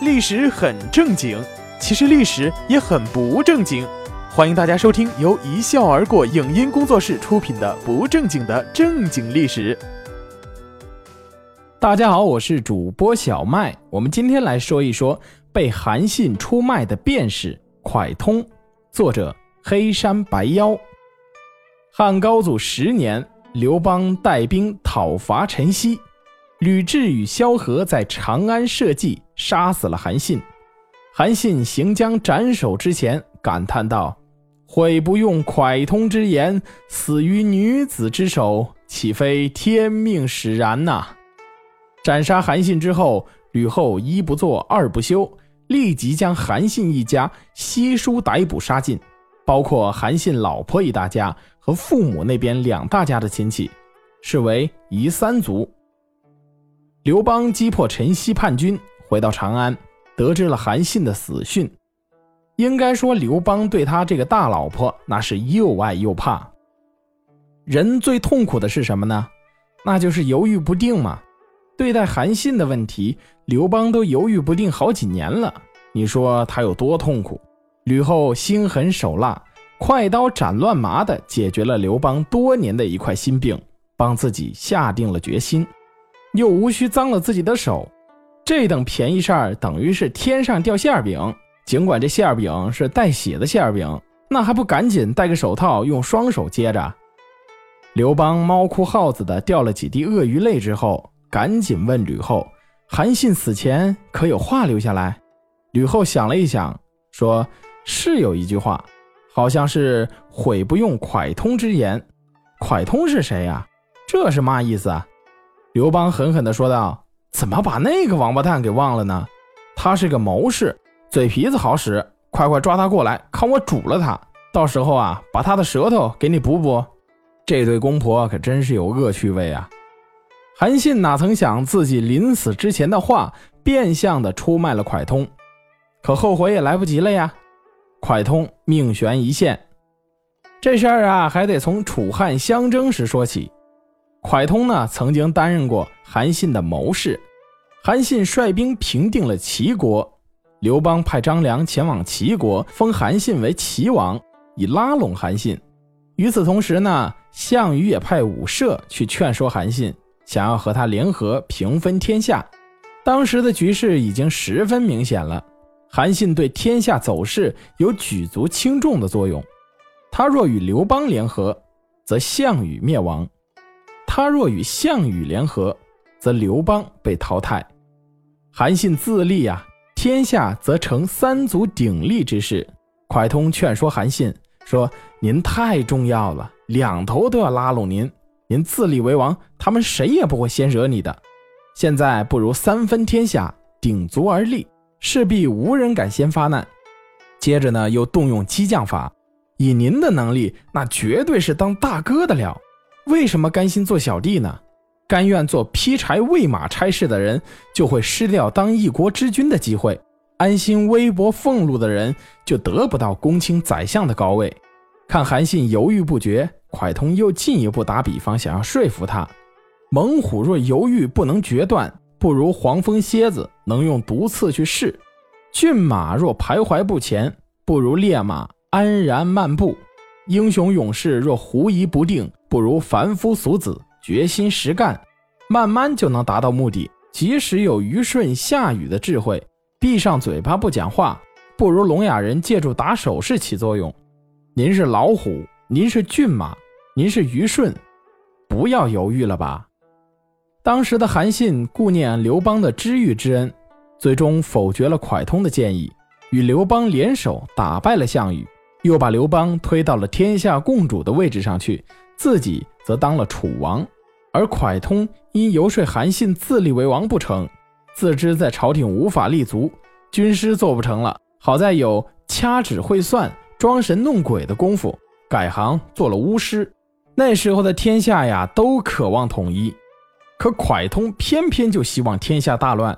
历史很正经，其实历史也很不正经。欢迎大家收听由一笑而过影音工作室出品的《不正经的正经历史》。大家好，我是主播小麦。我们今天来说一说被韩信出卖的便士蒯通。作者：黑山白妖。汉高祖十年，刘邦带兵讨伐陈豨。吕雉与萧何在长安设计，杀死了韩信。韩信行将斩首之前，感叹道：“悔不用蒯通之言，死于女子之手，岂非天命使然呐？”斩杀韩信之后，吕后一不做二不休，立即将韩信一家悉数逮捕杀尽，包括韩信老婆一大家和父母那边两大家的亲戚，视为夷三族。刘邦击破陈豨叛军，回到长安，得知了韩信的死讯。应该说，刘邦对他这个大老婆那是又爱又怕。人最痛苦的是什么呢？那就是犹豫不定嘛。对待韩信的问题，刘邦都犹豫不定好几年了。你说他有多痛苦？吕后心狠手辣，快刀斩乱麻的解决了刘邦多年的一块心病，帮自己下定了决心。又无需脏了自己的手，这等便宜事儿等于是天上掉馅饼。尽管这馅饼是带血的馅饼，那还不赶紧戴个手套，用双手接着？刘邦猫哭耗子的掉了几滴鳄鱼泪之后，赶紧问吕后：“韩信死前可有话留下来？”吕后想了一想，说：“是有一句话，好像是悔不用蒯通之言。蒯通是谁呀？这是嘛意思啊？”刘邦狠狠地说道：“怎么把那个王八蛋给忘了呢？他是个谋士，嘴皮子好使，快快抓他过来，看我煮了他！到时候啊，把他的舌头给你补补。”这对公婆可真是有恶趣味啊！韩信哪曾想自己临死之前的话，变相的出卖了蒯通，可后悔也来不及了呀！蒯通命悬一线，这事儿啊，还得从楚汉相争时说起。蒯通呢，曾经担任过韩信的谋士。韩信率兵平定了齐国，刘邦派张良前往齐国，封韩信为齐王，以拉拢韩信。与此同时呢，项羽也派武涉去劝说韩信，想要和他联合平分天下。当时的局势已经十分明显了，韩信对天下走势有举足轻重的作用。他若与刘邦联合，则项羽灭亡。他若与项羽联合，则刘邦被淘汰。韩信自立啊，天下则成三足鼎立之势。蒯通劝说韩信说：“您太重要了，两头都要拉拢您。您自立为王，他们谁也不会先惹你的。现在不如三分天下，鼎足而立，势必无人敢先发难。接着呢，又动用激将法，以您的能力，那绝对是当大哥的了。”为什么甘心做小弟呢？甘愿做劈柴喂马差事的人，就会失掉当一国之君的机会；安心微薄俸禄的人，就得不到公卿宰相的高位。看韩信犹豫不决，蒯通又进一步打比方，想要说服他：猛虎若犹豫不能决断，不如黄蜂蝎子能用毒刺去试；骏马若徘徊不前，不如烈马安然漫步；英雄勇士若狐疑不定。不如凡夫俗子决心实干，慢慢就能达到目的。即使有虞舜、夏禹的智慧，闭上嘴巴不讲话，不如聋哑人借助打手势起作用。您是老虎，您是骏马，您是虞舜，不要犹豫了吧。当时的韩信顾念刘邦的知遇之恩，最终否决了蒯通的建议，与刘邦联手打败了项羽，又把刘邦推到了天下共主的位置上去。自己则当了楚王，而蒯通因游说韩信自立为王不成，自知在朝廷无法立足，军师做不成了，好在有掐指会算、装神弄鬼的功夫，改行做了巫师。那时候的天下呀，都渴望统一，可蒯通偏偏就希望天下大乱，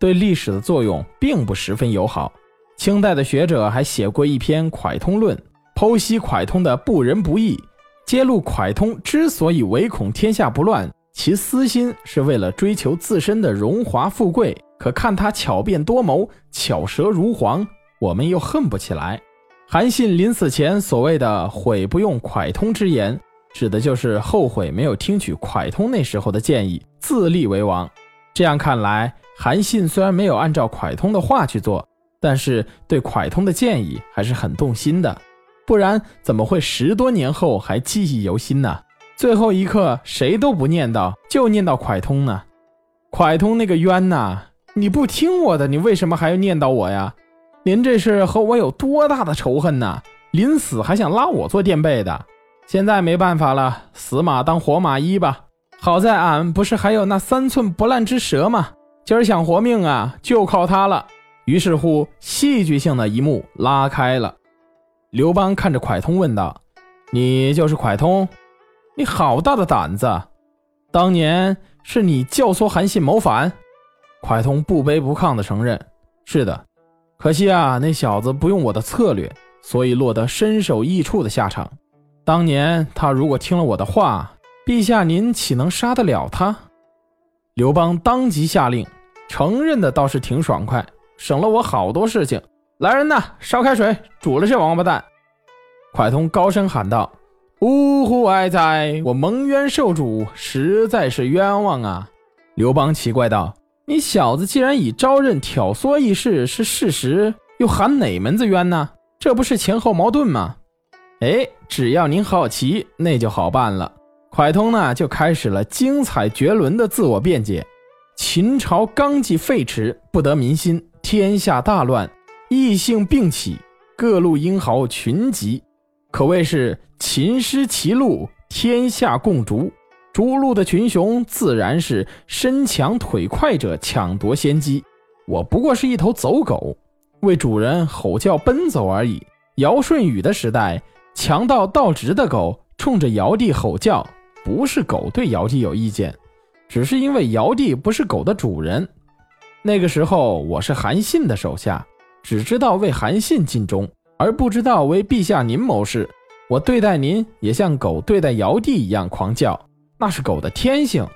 对历史的作用并不十分友好。清代的学者还写过一篇《蒯通论》，剖析蒯通的不仁不义。揭露蒯通之所以唯恐天下不乱，其私心是为了追求自身的荣华富贵，可看他巧辩多谋，巧舌如簧，我们又恨不起来。韩信临死前所谓的“悔不用蒯通之言”，指的就是后悔没有听取蒯通那时候的建议，自立为王。这样看来，韩信虽然没有按照蒯通的话去做，但是对蒯通的建议还是很动心的。不然怎么会十多年后还记忆犹新呢？最后一刻谁都不念叨，就念叨蒯通呢？蒯通那个冤呐！你不听我的，你为什么还要念叨我呀？您这是和我有多大的仇恨呢？临死还想拉我做垫背的？现在没办法了，死马当活马医吧。好在俺不是还有那三寸不烂之舌吗？今儿想活命啊，就靠它了。于是乎，戏剧性的一幕拉开了。刘邦看着蒯通问道：“你就是蒯通？你好大的胆子！当年是你教唆韩信谋反？”蒯通不卑不亢地承认：“是的，可惜啊，那小子不用我的策略，所以落得身首异处的下场。当年他如果听了我的话，陛下您岂能杀得了他？”刘邦当即下令，承认的倒是挺爽快，省了我好多事情。来人呐，烧开水，煮了这王八蛋！蒯通高声喊道：“呜呼哀哉！我蒙冤受主，实在是冤枉啊！”刘邦奇怪道。你小子既然以招认挑唆一事是事实，又喊哪门子冤呢？这不是前后矛盾吗？哎，只要您好奇，那就好办了。蒯通呢，就开始了精彩绝伦的自我辩解。秦朝纲纪废弛，不得民心，天下大乱，异姓并起，各路英豪群集，可谓是秦师齐路，天下共逐。逐鹿的群雄自然是身强腿快者抢夺先机，我不过是一头走狗，为主人吼叫奔走而已。尧舜禹的时代，强盗盗直的狗冲着尧帝吼叫，不是狗对尧帝有意见，只是因为尧帝不是狗的主人。那个时候我是韩信的手下，只知道为韩信尽忠，而不知道为陛下您谋事。我对待您也像狗对待尧帝一样狂叫。那是狗的天性，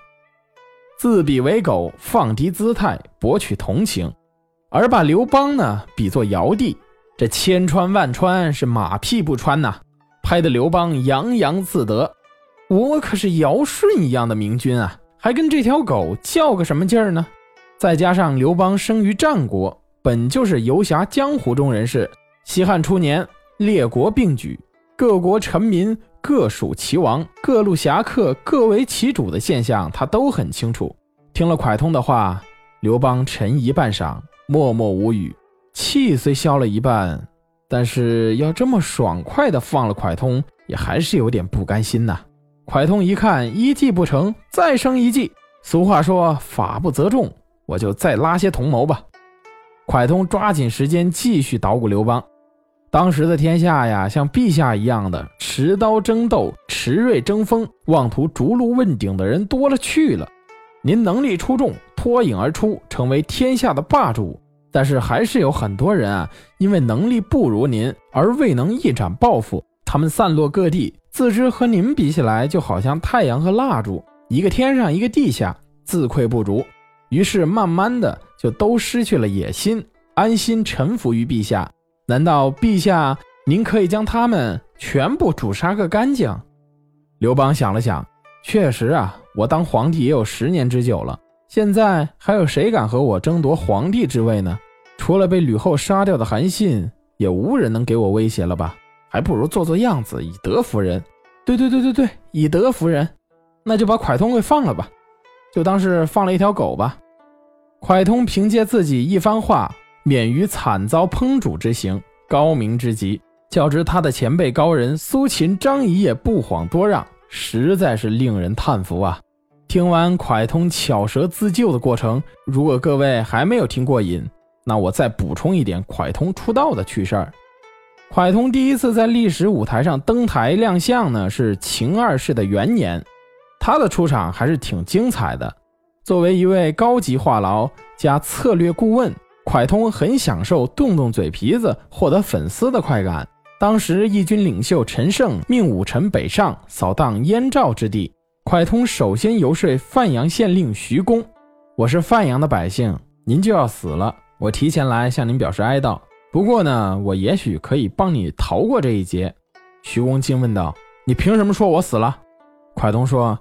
自比为狗，放低姿态，博取同情，而把刘邦呢比作尧帝，这千穿万穿是马屁不穿呐，拍的刘邦洋洋自得。我可是尧舜一样的明君啊，还跟这条狗较个什么劲儿呢？再加上刘邦生于战国，本就是游侠江湖中人士，西汉初年列国并举，各国臣民。各属其王，各路侠客各为其主的现象，他都很清楚。听了蒯通的话，刘邦沉疑半晌，默默无语。气虽消了一半，但是要这么爽快的放了蒯通，也还是有点不甘心呐。蒯通一看一计不成，再生一计。俗话说法不责众，我就再拉些同谋吧。蒯通抓紧时间继续捣鼓刘邦。当时的天下呀，像陛下一样的持刀争斗、持锐争锋、妄图逐鹿问鼎的人多了去了。您能力出众，脱颖而出，成为天下的霸主。但是还是有很多人啊，因为能力不如您而未能一展抱负。他们散落各地，自知和您比起来，就好像太阳和蜡烛，一个天上，一个地下，自愧不如。于是慢慢的就都失去了野心，安心臣服于陛下。难道陛下您可以将他们全部诛杀个干净？刘邦想了想，确实啊，我当皇帝也有十年之久了，现在还有谁敢和我争夺皇帝之位呢？除了被吕后杀掉的韩信，也无人能给我威胁了吧？还不如做做样子，以德服人。对对对对对，以德服人，那就把蒯通给放了吧，就当是放了一条狗吧。蒯通凭借自己一番话。免于惨遭烹煮之刑，高明之极。较之他的前辈高人苏秦、张仪也不遑多让，实在是令人叹服啊！听完蒯通巧舌自救的过程，如果各位还没有听过瘾，那我再补充一点蒯通出道的趣事儿。蒯通第一次在历史舞台上登台亮相呢，是秦二世的元年，他的出场还是挺精彩的。作为一位高级话痨加策略顾问。蒯通很享受动动嘴皮子获得粉丝的快感。当时义军领袖陈胜命武臣北上扫荡燕赵之地，蒯通首先游说范阳县令徐公：“我是范阳的百姓，您就要死了，我提前来向您表示哀悼。不过呢，我也许可以帮你逃过这一劫。”徐公惊问道：“你凭什么说我死了？”蒯通说：“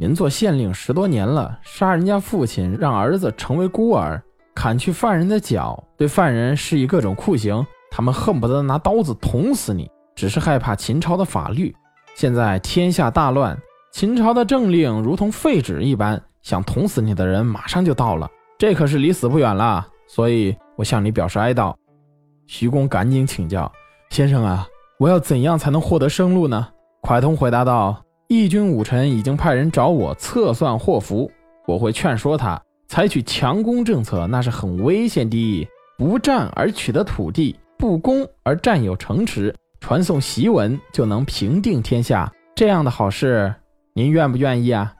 您做县令十多年了，杀人家父亲，让儿子成为孤儿，砍去犯人的脚，对犯人施以各种酷刑，他们恨不得拿刀子捅死你，只是害怕秦朝的法律。现在天下大乱，秦朝的政令如同废纸一般，想捅死你的人马上就到了，这可是离死不远了。所以我向你表示哀悼。”徐公赶紧请教：“先生啊，我要怎样才能获得生路呢？”蒯通回答道。义军武臣已经派人找我测算祸福，我会劝说他采取强攻政策，那是很危险的。不战而取得土地，不攻而占有城池，传送檄文就能平定天下。这样的好事，您愿不愿意啊？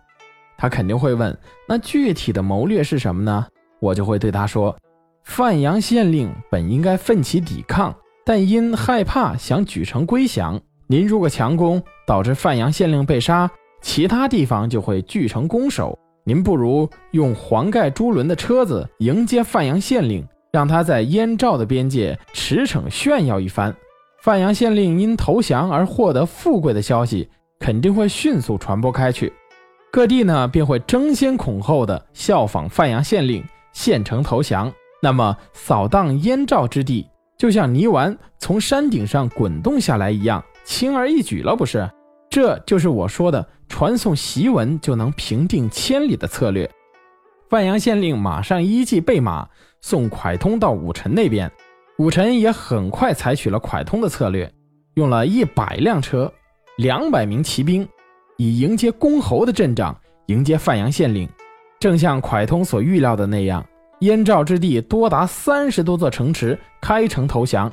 他肯定会问，那具体的谋略是什么呢？我就会对他说，范阳县令本应该奋起抵抗，但因害怕，想举城归降。您如果强攻，导致范阳县令被杀，其他地方就会聚成攻守。您不如用黄盖朱轮的车子迎接范阳县令，让他在燕赵的边界驰骋炫耀一番。范阳县令因投降而获得富贵的消息，肯定会迅速传播开去，各地呢便会争先恐后的效仿范阳县令献城投降。那么扫荡燕赵之地，就像泥丸从山顶上滚动下来一样。轻而易举了，不是？这就是我说的传送檄文就能平定千里的策略。范阳县令马上依计备马，送蒯通到武臣那边。武臣也很快采取了蒯通的策略，用了一百辆车、两百名骑兵，以迎接公侯的阵仗迎接范阳县令。正像蒯通所预料的那样，燕赵之地多达三十多座城池开城投降。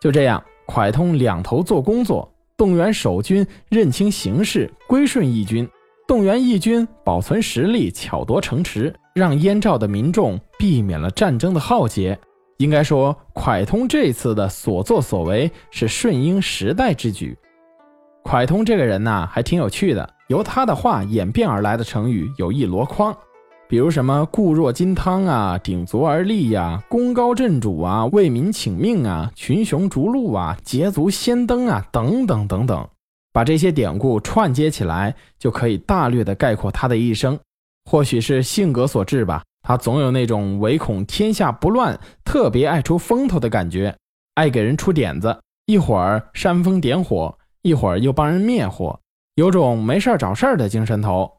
就这样。蒯通两头做工作，动员守军认清形势，归顺义军；动员义军保存实力，巧夺城池，让燕赵的民众避免了战争的浩劫。应该说，蒯通这次的所作所为是顺应时代之举。蒯通这个人呐，还挺有趣的，由他的话演变而来的成语有一箩筐。比如什么固若金汤啊，鼎足而立呀，功高震主啊，为民请命啊，群雄逐鹿啊，捷足先登啊，等等等等，把这些典故串接起来，就可以大略的概括他的一生。或许是性格所致吧，他总有那种唯恐天下不乱，特别爱出风头的感觉，爱给人出点子，一会儿煽风点火，一会儿又帮人灭火，有种没事儿找事儿的精神头。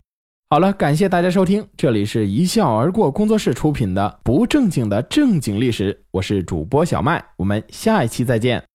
好了，感谢大家收听，这里是一笑而过工作室出品的不正经的正经历史，我是主播小麦，我们下一期再见。